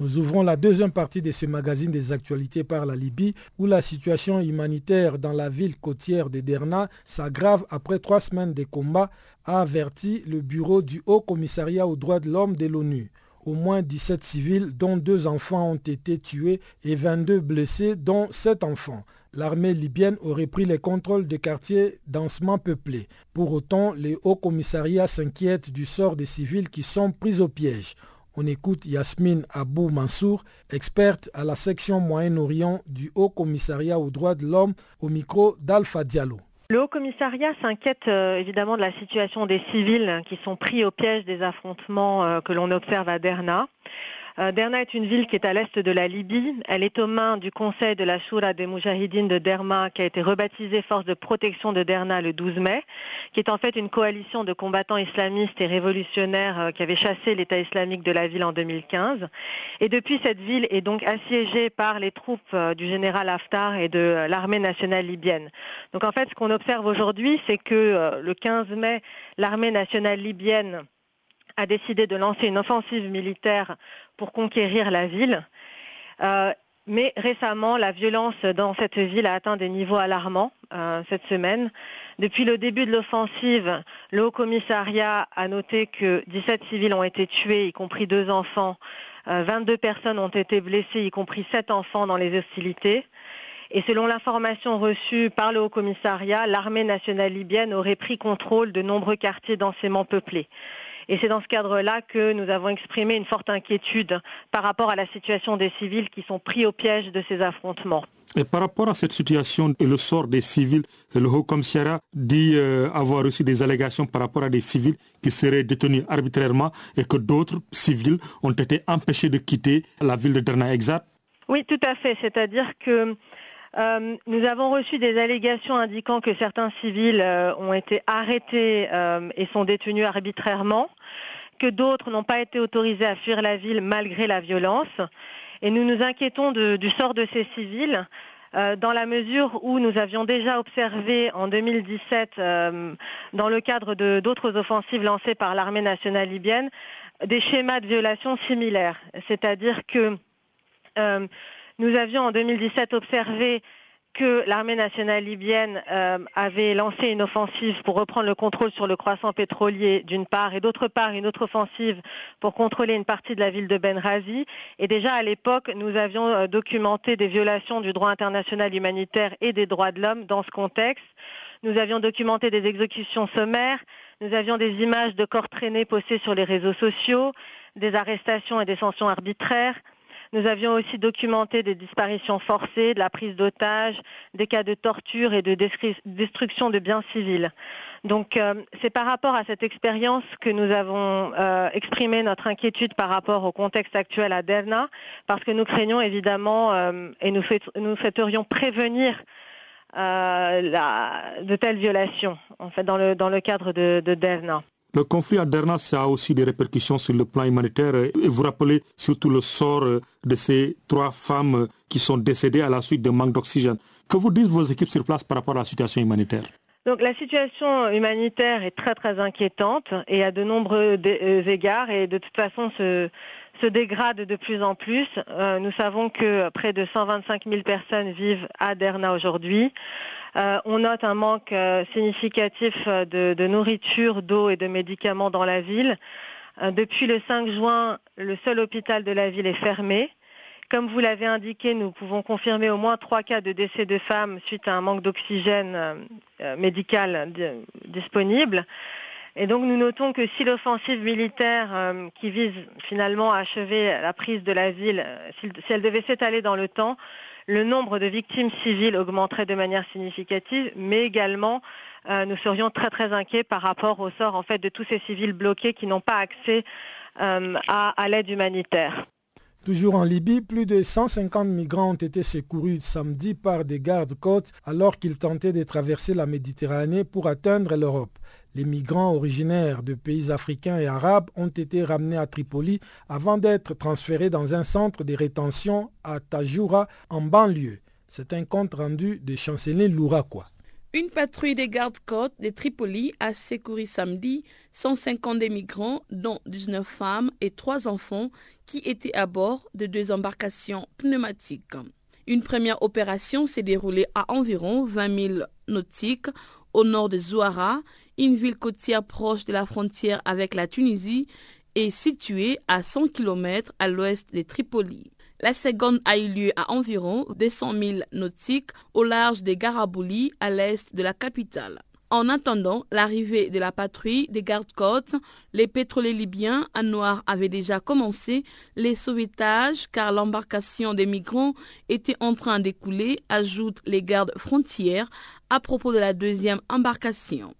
Nous ouvrons la deuxième partie de ce magazine des actualités par la Libye, où la situation humanitaire dans la ville côtière de Derna s'aggrave après trois semaines de combats, a averti le bureau du Haut Commissariat aux droits de l'homme de l'ONU. Au moins 17 civils, dont deux enfants, ont été tués et 22 blessés, dont 7 enfants. L'armée libyenne aurait pris le contrôle des quartiers densément peuplés. Pour autant, le Haut Commissariat s'inquiète du sort des civils qui sont pris au piège. On écoute Yasmine Abou Mansour, experte à la section Moyen-Orient du Haut Commissariat aux droits de l'homme, au micro d'Alpha Diallo. Le Haut Commissariat s'inquiète euh, évidemment de la situation des civils qui sont pris au piège des affrontements euh, que l'on observe à Derna. Euh, Derna est une ville qui est à l'est de la Libye. Elle est aux mains du conseil de la Shura des Moujahidines de Derma, qui a été rebaptisée Force de protection de Derna le 12 mai, qui est en fait une coalition de combattants islamistes et révolutionnaires euh, qui avait chassé l'État islamique de la ville en 2015. Et depuis, cette ville est donc assiégée par les troupes euh, du général Haftar et de l'armée nationale libyenne. Donc en fait, ce qu'on observe aujourd'hui, c'est que le 15 mai, l'armée nationale libyenne a décidé de lancer une offensive militaire pour conquérir la ville. Euh, mais récemment, la violence dans cette ville a atteint des niveaux alarmants euh, cette semaine. Depuis le début de l'offensive, le Haut Commissariat a noté que 17 civils ont été tués, y compris deux enfants. 22 euh, personnes ont été blessées, y compris 7 enfants dans les hostilités. Et selon l'information reçue par le Haut Commissariat, l'armée nationale libyenne aurait pris contrôle de nombreux quartiers densément peuplés. Et c'est dans ce cadre-là que nous avons exprimé une forte inquiétude par rapport à la situation des civils qui sont pris au piège de ces affrontements. Et par rapport à cette situation et le sort des civils, le Haut Commissariat dit euh, avoir reçu des allégations par rapport à des civils qui seraient détenus arbitrairement et que d'autres civils ont été empêchés de quitter la ville de Derna exact Oui, tout à fait. C'est-à-dire que euh, nous avons reçu des allégations indiquant que certains civils euh, ont été arrêtés euh, et sont détenus arbitrairement, que d'autres n'ont pas été autorisés à fuir la ville malgré la violence. Et nous nous inquiétons du sort de ces civils dans la mesure où nous avions déjà observé en 2017, dans le cadre d'autres offensives lancées par l'armée nationale libyenne, des schémas de violation similaires. C'est-à-dire que nous avions en 2017 observé que l'armée nationale libyenne euh, avait lancé une offensive pour reprendre le contrôle sur le croissant pétrolier d'une part et d'autre part une autre offensive pour contrôler une partie de la ville de Benghazi. Et déjà à l'époque, nous avions euh, documenté des violations du droit international humanitaire et des droits de l'homme dans ce contexte. Nous avions documenté des exécutions sommaires, nous avions des images de corps traînés postées sur les réseaux sociaux, des arrestations et des sanctions arbitraires. Nous avions aussi documenté des disparitions forcées, de la prise d'otages, des cas de torture et de destruction de biens civils. Donc euh, c'est par rapport à cette expérience que nous avons euh, exprimé notre inquiétude par rapport au contexte actuel à Derna, parce que nous craignons évidemment euh, et nous, souhaiterions prévenir de telles violations en fait dans le, cadre de, de. Le conflit à Derna, ça a aussi des répercussions sur le plan humanitaire. Vous rappelez surtout le sort de ces trois femmes qui sont décédées à la suite d'un manque d'oxygène. Que vous disent vos équipes sur place par rapport à la situation humanitaire? Donc la situation humanitaire est très très inquiétante et à de nombreux euh, égards et de toute façon se, se dégrade de plus en plus. nous savons que près de 125 000 personnes vivent à Derna aujourd'hui. Euh, on note un manque euh, significatif euh, de, nourriture, d'eau et de médicaments dans la ville. depuis le 5 juin, le seul hôpital de la ville est fermé. Comme vous l'avez indiqué, nous pouvons confirmer au moins trois cas de décès de femmes suite à un manque d'oxygène médical disponible. Et donc nous notons que si l'offensive militaire qui vise finalement à achever la prise de la ville, si elle devait s'étaler dans le temps, le nombre de victimes civiles augmenterait de manière significative, mais également euh, nous serions très très inquiets par rapport au sort en fait de tous ces civils bloqués qui n'ont pas accès euh, à, l'aide humanitaire. Toujours en Libye, plus de 150 migrants ont été secourus samedi par des gardes-côtes alors qu'ils tentaient de traverser la Méditerranée pour atteindre l'Europe. Les migrants originaires de pays africains et arabes ont été ramenés à Tripoli avant d'être transférés dans un centre de rétention à Tajoura en banlieue. C'est un compte rendu de chancelier Louraquois. Une patrouille des gardes-côtes de Tripoli a secouru samedi 150 migrants, dont 19 femmes et 3 enfants, qui étaient à bord de deux embarcations pneumatiques. Une première opération s'est déroulée à environ 20 000 nautiques au nord de Zouara une ville côtière proche de la frontière avec la Tunisie est située à 100 km à l'ouest de Tripoli. La seconde a eu lieu à environ 200 000 nautiques au large des Garabouli à l'est de la capitale. En attendant l'arrivée de la patrouille des gardes-côtes, les pétroliers libyens à noir avaient déjà commencé les sauvetages car l'embarcation des migrants était en train d'écouler, ajoutent les gardes frontières à propos de la deuxième embarcation.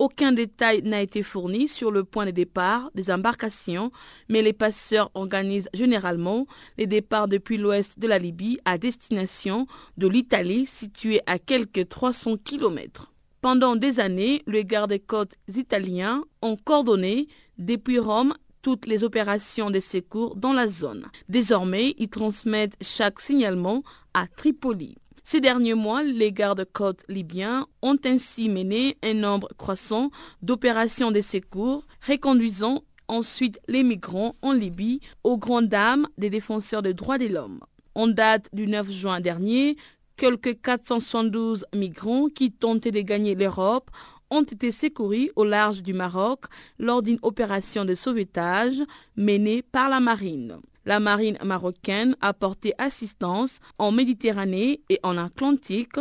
Aucun détail n'a été fourni sur le point de départ des embarcations, mais les passeurs organisent généralement les départs depuis l'ouest de la Libye à destination de l'Italie située à quelques 300 km. Pendant des années, les gardes-côtes italiens ont coordonné depuis Rome toutes les opérations de secours dans la zone. Désormais, ils transmettent chaque signalement à Tripoli. Ces derniers mois, les gardes-côtes libyens ont ainsi mené un nombre croissant d'opérations de secours, reconduisant ensuite les migrants en Libye aux grandes dames des défenseurs des droits de l'homme. En date du 9 juin dernier, quelques 472 migrants qui tentaient de gagner l'Europe ont été secourus au large du Maroc lors d'une opération de sauvetage menée par la marine. La marine marocaine a porté assistance en Méditerranée et en Atlantique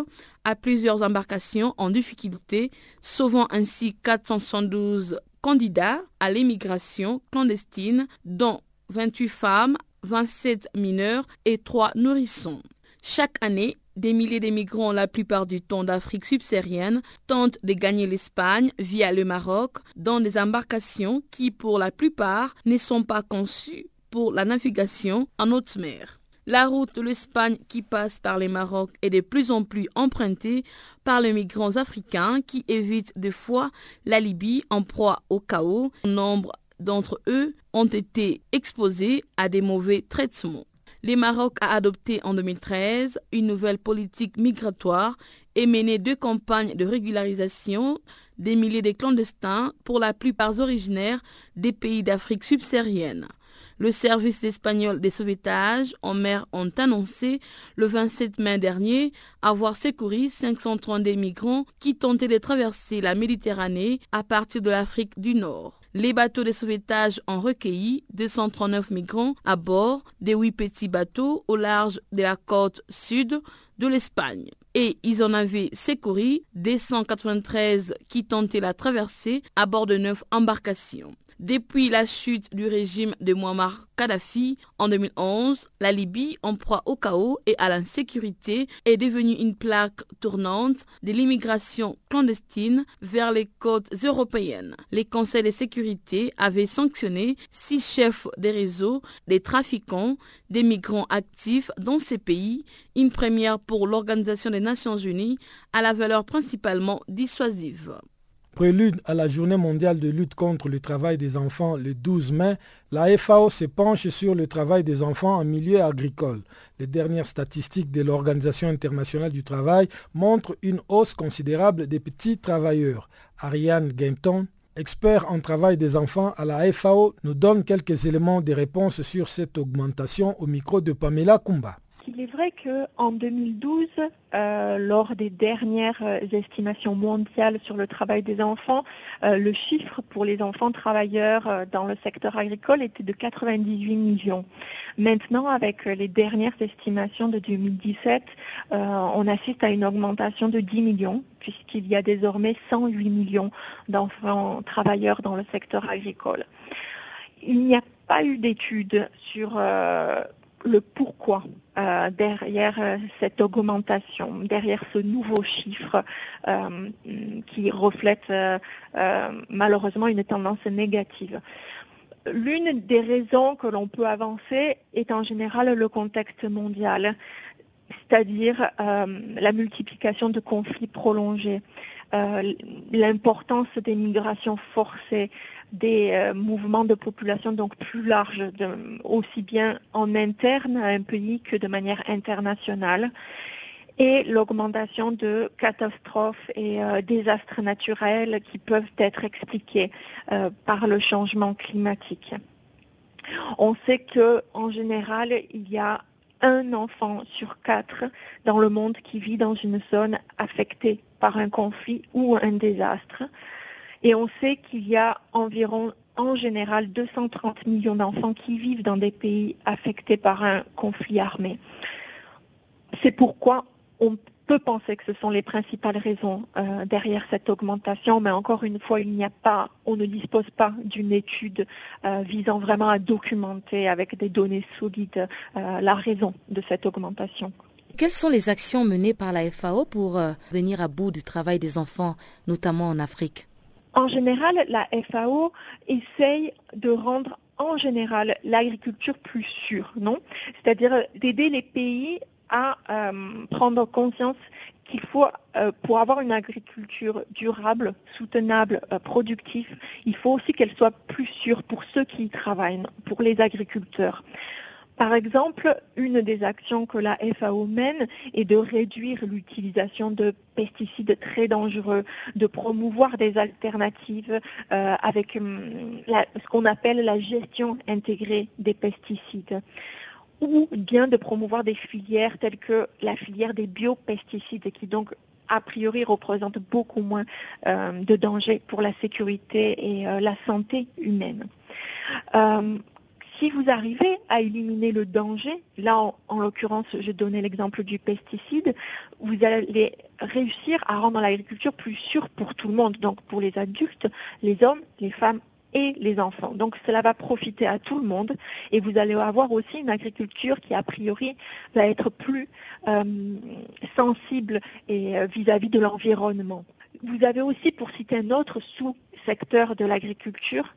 à plusieurs embarcations en difficulté, sauvant ainsi 472 candidats à l'émigration clandestine, dont 28 femmes, 27 mineurs et 3 nourrissons. Chaque année, des milliers de migrants, la plupart du temps d'Afrique subsaharienne, tentent de gagner l'Espagne via le Maroc dans des embarcations qui, pour la plupart, ne sont pas conçues pour la navigation en haute mer. La route de l'Espagne qui passe par les Maroc est de plus en plus empruntée par les migrants africains qui évitent des fois la Libye en proie au chaos. Nombre d'entre eux ont été exposés à des mauvais traitements. Le Maroc a adopté en 2013 une nouvelle politique migratoire et mené deux campagnes de régularisation des milliers de clandestins, pour la plupart originaires des pays d'Afrique subsaharienne. Le service espagnol des sauvetages en mer ont annoncé le 27 mai dernier avoir secouru 532 migrants qui tentaient de traverser la Méditerranée à partir de l'Afrique du Nord. Les bateaux de sauvetage ont recueilli 239 migrants à bord des huit petits bateaux au large de la côte sud de l'Espagne. Et ils en avaient secouru 293 qui tentaient la traversée à bord de neuf embarcations. Depuis la chute du régime de Muammar Kadhafi en 2011, la Libye, en proie au chaos et à l'insécurité, est devenue une plaque tournante de l'immigration clandestine vers les côtes européennes. Les conseils de sécurité avaient sanctionné six chefs des réseaux des trafiquants des migrants actifs dans ces pays, une première pour l'Organisation des Nations Unies à la valeur principalement dissuasive. Prélude à la journée mondiale de lutte contre le travail des enfants le 12 mai, la FAO se penche sur le travail des enfants en milieu agricole. Les dernières statistiques de l'Organisation internationale du travail montrent une hausse considérable des petits travailleurs. Ariane Gainton, expert en travail des enfants à la FAO, nous donne quelques éléments de réponse sur cette augmentation au micro de Pamela Kumba. Il est vrai qu'en 2012, euh, lors des dernières euh, estimations mondiales sur le travail des enfants, euh, le chiffre pour les enfants travailleurs dans le secteur agricole était de 98 millions. Maintenant, avec les dernières estimations de 2017, on assiste à une augmentation de 10 millions, puisqu'il y a désormais 108 millions d'enfants travailleurs dans le secteur agricole. Il n'y a pas eu d'études sur le pourquoi euh, derrière euh, cette augmentation, derrière ce nouveau chiffre euh, qui reflète malheureusement une tendance négative. L'une des raisons que l'on peut avancer est en général le contexte mondial, c'est-à-dire la multiplication de conflits prolongés, l'importance des migrations forcées, des euh, mouvements de population donc plus larges, aussi bien en interne à un pays que de manière internationale et l'augmentation de catastrophes et euh, désastres naturels qui peuvent être expliqués euh, par le changement climatique. On sait que en général, il y a un enfant sur quatre dans le monde qui vit dans une zone affectée par un conflit ou un désastre. Et on sait qu'il y a environ, en général, 230 millions d'enfants qui vivent dans des pays affectés par un conflit armé. C'est pourquoi on peut penser que ce sont les principales raisons euh, derrière cette augmentation, mais encore une fois, il n'y a pas, on ne dispose pas d'une étude euh, visant vraiment à documenter avec des données solides euh, la raison de cette augmentation. Quelles sont les actions menées par la FAO pour venir à bout du travail des enfants, notamment en Afrique? En général, la FAO essaye de rendre en général l'agriculture plus sûre, non? C'est-à-dire d'aider les pays à euh, prendre conscience qu'il faut, euh, pour avoir une agriculture durable, soutenable, euh, productive, il faut aussi qu'elle soit plus sûre pour ceux qui y travaillent, pour les agriculteurs. Par exemple, une des actions que la FAO mène est de réduire l'utilisation de pesticides très dangereux, de promouvoir des alternatives euh, avec hum, ce qu'on appelle la gestion intégrée des pesticides ou bien de promouvoir des filières telles que la filière des biopesticides qui donc a priori représente beaucoup moins euh, de danger pour la sécurité et euh, la santé humaine si vous arrivez à éliminer le danger, là en, l'occurrence je donnais l'exemple du pesticide, vous allez réussir à rendre l'agriculture plus sûre pour tout le monde, donc pour les adultes, les hommes, les femmes et les enfants. Donc cela va profiter à tout le monde et vous allez avoir aussi une agriculture qui a priori va être plus euh, sensible et euh, vis-à-vis de l'environnement. Vous avez aussi, pour citer un autre sous-secteur de l'agriculture,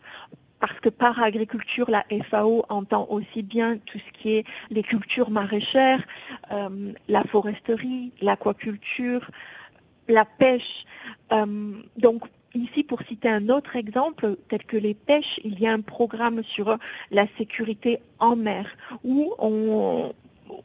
parce que par agriculture, la FAO entend aussi bien tout ce qui est les cultures maraîchères, euh, la foresterie, l'aquaculture, la pêche. Euh, donc ici, pour citer un autre exemple, tel que les pêches, il y a un programme sur la sécurité en mer où on,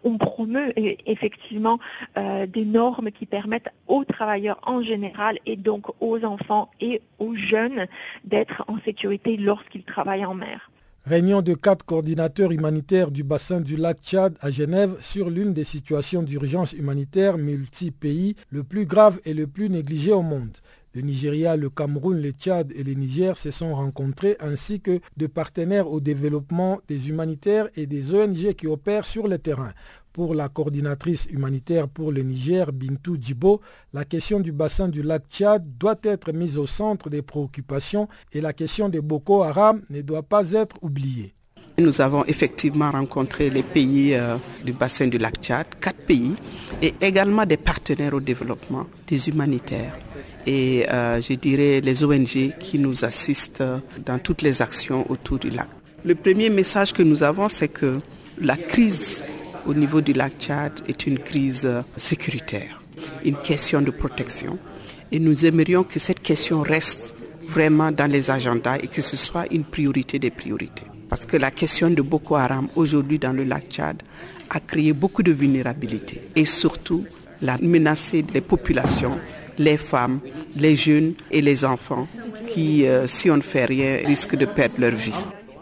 on promeut effectivement euh, des normes qui permettent aux travailleurs en général et donc aux enfants et aux jeunes d'être en sécurité lorsqu'ils travaillent en mer. Réunion de quatre coordinateurs humanitaires du bassin du lac Tchad à Genève sur l'une des situations d'urgence humanitaire multi-pays le plus grave et le plus négligé au monde. Le Nigeria, le Cameroun, le Tchad et le Niger se sont rencontrés ainsi que de partenaires au développement des humanitaires et des ONG qui opèrent sur le terrain. Pour la coordinatrice humanitaire pour le Niger, Bintou Djibo, la question du bassin du lac Tchad doit être mise au centre des préoccupations et la question de Boko Haram ne doit pas être oubliée. Nous avons effectivement rencontré les pays euh, du bassin du lac Tchad, quatre pays, et également des partenaires au développement, des humanitaires et euh, je dirais les ONG qui nous assistent dans toutes les actions autour du lac. Le premier message que nous avons, c'est que la crise au niveau du lac Tchad est une crise euh, sécuritaire, une question de protection. Et nous aimerions que cette question reste vraiment dans les agendas et que ce soit une priorité des priorités. Parce que la question de Boko Haram aujourd'hui dans le lac Tchad a créé beaucoup de vulnérabilité et surtout l'a menacé les populations, les femmes, les jeunes et les enfants qui, euh, si on ne fait rien, risquent de perdre leur vie.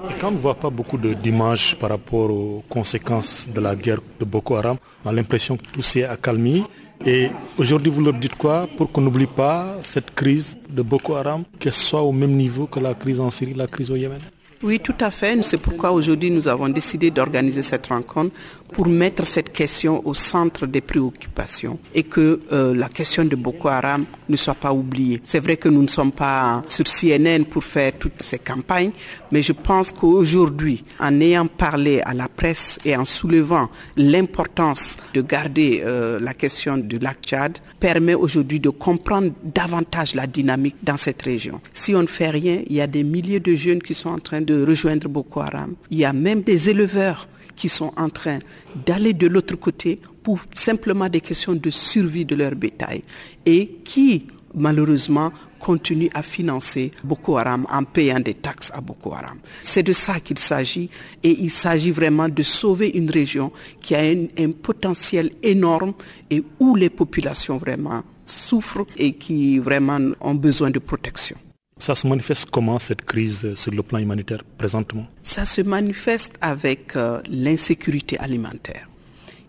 Et quand on ne voit pas beaucoup d'images par rapport aux conséquences de la guerre de Boko Haram, on a l'impression que tout s'est accalmé. Et aujourd'hui, vous leur dites quoi pour qu'on n'oublie pas cette crise de Boko Haram, qu'elle soit au même niveau que la crise en Syrie, la crise au Yémen? Oui, tout à fait. C'est pourquoi aujourd'hui nous avons décidé d'organiser cette rencontre pour mettre cette question au centre des préoccupations et que euh, la question de Boko Haram ne soit pas oubliée. C'est vrai que nous ne sommes pas sur CNN pour faire toutes ces campagnes, mais je pense qu'aujourd'hui, en ayant parlé à la presse et en soulevant l'importance de garder euh, la question du lac Tchad, permet aujourd'hui de comprendre davantage la dynamique dans cette région. Si on ne fait rien, il y a des milliers de jeunes qui sont en train de rejoindre Boko Haram. Il y a même des éleveurs qui sont en train d'aller de l'autre côté pour simplement des questions de survie de leur bétail et qui, malheureusement, continuent à financer Boko Haram en payant des taxes à Boko Haram. C'est de ça qu'il s'agit et il s'agit vraiment de sauver une région qui a un, un potentiel énorme et où les populations vraiment souffrent et qui vraiment ont besoin de protection. Ça se manifeste comment cette crise sur le plan humanitaire présentement? Ça se manifeste avec euh, l'insécurité alimentaire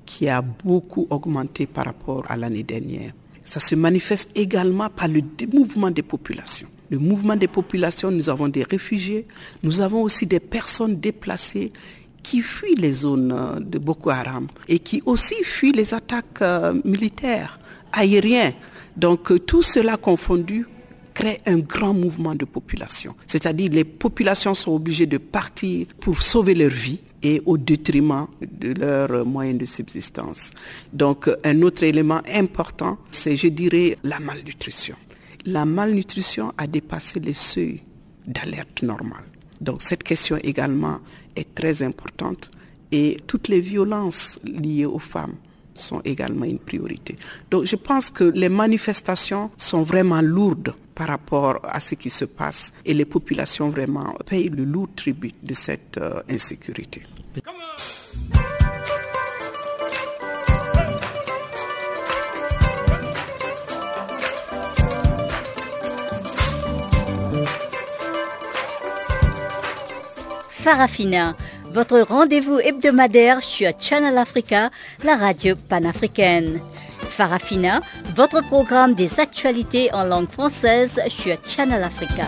qui a beaucoup augmenté par rapport à l'année dernière. Ça se manifeste également par le mouvement des populations. Le mouvement des populations, nous avons des réfugiés, nous avons aussi des personnes déplacées qui fuient les zones euh, de Boko Haram et qui aussi fuient les attaques euh, militaires, aériennes. Donc tout cela confondu crée un grand mouvement de population. C'est-à-dire les populations sont obligées de partir pour sauver leur vie et au détriment de leurs moyens de subsistance. Donc un autre élément important, c'est je dirais la malnutrition. La malnutrition a dépassé les seuils d'alerte normale. Donc cette question également est très importante et toutes les violences liées aux femmes sont également une priorité. Donc je pense que les manifestations sont vraiment lourdes par rapport à ce qui se passe et les populations vraiment payent le lourd tribut de cette euh, insécurité. Farafina, votre rendez-vous hebdomadaire sur Channel Africa, la radio panafricaine. Farafina, votre programme des actualités en langue française sur Channel Africa.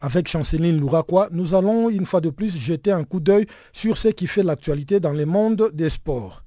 Avec Chanceline Louraquois, nous allons une fois de plus jeter un coup d'œil sur ce qui fait l'actualité dans le monde des sports.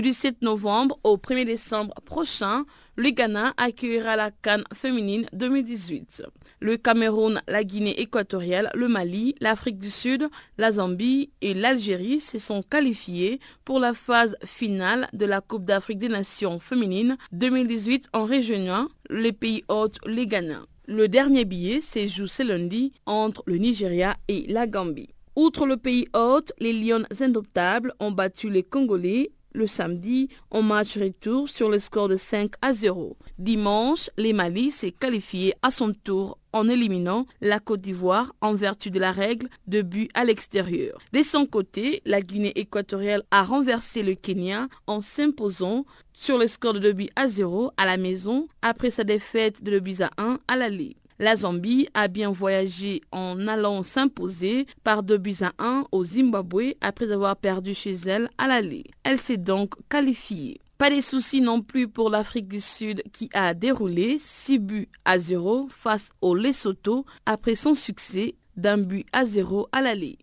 Du 17 novembre au 1er décembre prochain, le Ghana accueillera la Cannes féminine 2018. Le Cameroun, la Guinée équatoriale, le Mali, l'Afrique du Sud, la Zambie et l'Algérie se sont qualifiés pour la phase finale de la Coupe d'Afrique des Nations féminines 2018 en rejoignant les pays hôtes, les Ghana. Le dernier billet s'est joué ce lundi entre le Nigeria et la Gambie. Outre le pays hôte, les Lions indoptables ont battu les Congolais le samedi en match retour sur le score de 5 à 0. Dimanche, les Mali s'est qualifié à son tour en éliminant la Côte d'Ivoire en vertu de la règle de but à l'extérieur. De son côté, la Guinée équatoriale a renversé le Kenya en s'imposant sur le score de 2 buts à 0 à la maison après sa défaite de 2 buts à 1 à l'aller. La Zambie a bien voyagé en allant s'imposer par 2 buts à 1 au Zimbabwe après avoir perdu chez elle à l'aller. Elle s'est donc qualifiée. Pas de soucis non plus pour l'Afrique du Sud qui a déroulé 6 buts à 0 face au Lesotho après son succès d'un but à 0 à l'aller.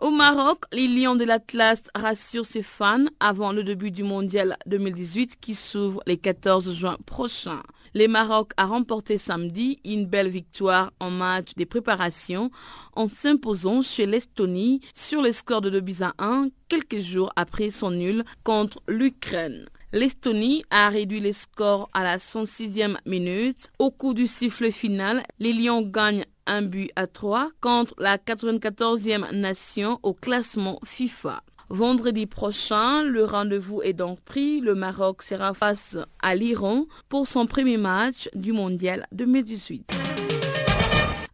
Au Maroc, les Lions de l'Atlas rassurent ses fans avant le début du Mondial 2018 qui s'ouvre le 14 juin prochain. Le Maroc a remporté samedi une belle victoire en match de préparation en s'imposant chez l'Estonie sur le score de 2 buts à 1 quelques jours après son nul contre l'Ukraine. L'Estonie a réduit le score à la 106e minute. Au coup du sifflet final, les Lions gagnent un but à 3 contre la 94e nation au classement FIFA. Vendredi prochain, le rendez-vous est donc pris. Le Maroc sera face à l'Iran pour son premier match du Mondial 2018.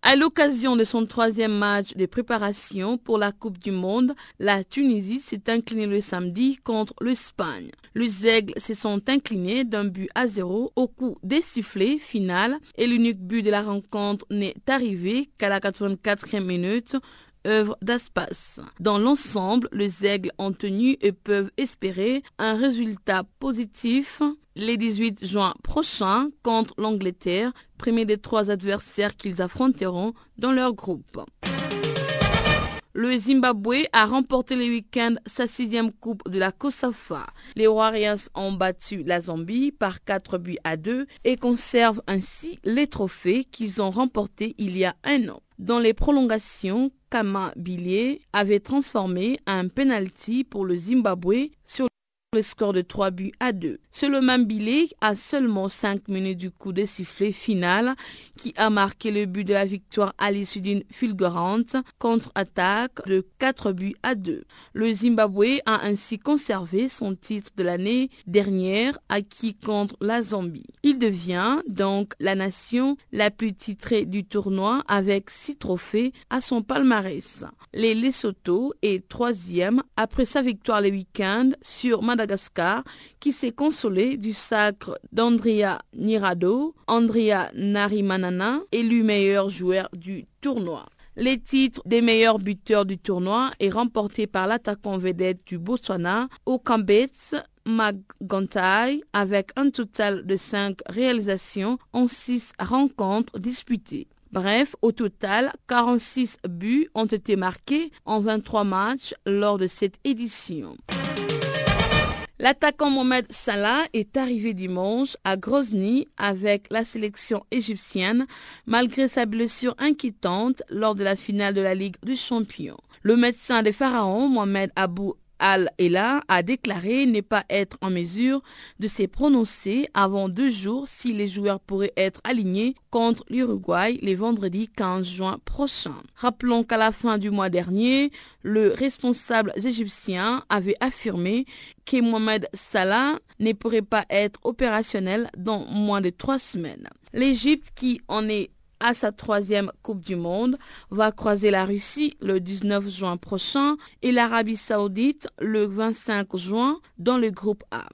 À l'occasion de son troisième match de préparation pour la Coupe du Monde, la Tunisie s'est inclinée le samedi contre l'Espagne. Les Aigles se sont inclinés d'un but à zéro au coup des sifflets final et l'unique but de la rencontre n'est arrivé qu'à la 84e minute œuvre d'Aspas. Dans l'ensemble, les aigles ont tenu et peuvent espérer un résultat positif les 18 juin prochains contre l'Angleterre, premier des trois adversaires qu'ils affronteront dans leur groupe. Le Zimbabwe a remporté le week-end sa sixième coupe de la COSAFA. Les Warriors ont battu la Zambie par 4 buts à 2 et conservent ainsi les trophées qu'ils ont remportés il y a un an. Dans les prolongations, Kama Billier avait transformé un penalty pour le Zimbabwe sur le score de 3 buts à 2. C'est le Billet à seulement 5 minutes du coup de sifflet final qui a marqué le but de la victoire à l'issue d'une fulgurante contre-attaque de 4 buts à 2. Le Zimbabwe a ainsi conservé son titre de l'année dernière acquis contre la Zambie. Il devient donc la nation la plus titrée du tournoi avec 6 trophées à son palmarès. Les Lesotho est troisième après sa victoire le week-end sur Madagascar Madagascar qui s'est consolé du sacre d'Andrea Nirado, Andrea Narimanana, élu meilleur joueur du tournoi. Les titres des meilleurs buteurs du tournoi est remporté par l'attaquant vedette du Botswana, Okambets Magantai, avec un total de 5 réalisations en 6 rencontres disputées. Bref, au total, 46 buts ont été marqués en 23 matchs lors de cette édition. L'attaquant Mohamed Salah est arrivé dimanche à Grozny avec la sélection égyptienne malgré sa blessure inquiétante lors de la finale de la Ligue des Champions. Le médecin des Pharaons, Mohamed Abou Al-Ela a déclaré ne pas être en mesure de se prononcer avant deux jours si les joueurs pourraient être alignés contre l'Uruguay les vendredis 15 juin prochain. Rappelons qu'à la fin du mois dernier, le responsable égyptien avait affirmé que Mohamed Salah ne pourrait pas être opérationnel dans moins de trois semaines. L'Égypte, qui en est à sa troisième Coupe du Monde, va croiser la Russie le 19 juin prochain et l'Arabie saoudite le 25 juin dans le groupe A.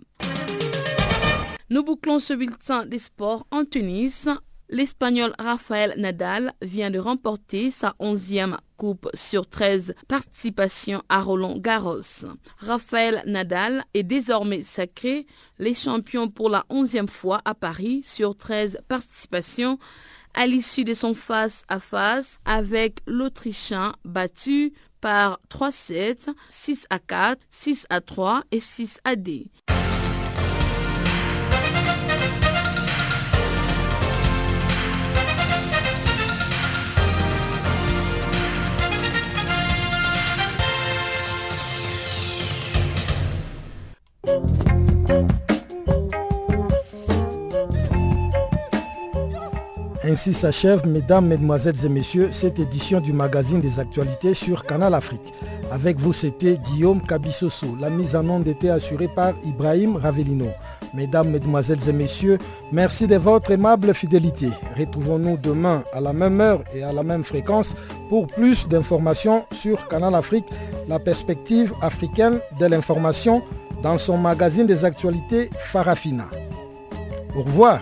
Nous bouclons ce bulletin des sports en tennis. L'Espagnol Rafael Nadal vient de remporter sa onzième coupe sur 13 participations à Roland Garros. Rafael Nadal est désormais sacré les champions pour la onzième fois à Paris sur 13 participations à l'issue de son face-à-face avec l'Autrichien battu par 3-7, 6 à 4, 6 à 3 et 6 à D. s'achève, mesdames, mesdemoiselles et messieurs, cette édition du magazine des actualités sur Canal Afrique. Avec vous, c'était Guillaume Kabissoso. La mise en onde était assurée par Ibrahim Ravelino. Mesdames, Mesdemoiselles et Messieurs, merci de votre aimable fidélité. Retrouvons-nous demain à la même heure et à la même fréquence pour plus d'informations sur Canal Afrique, la perspective africaine de l'information dans son magazine des actualités Farafina. Au revoir.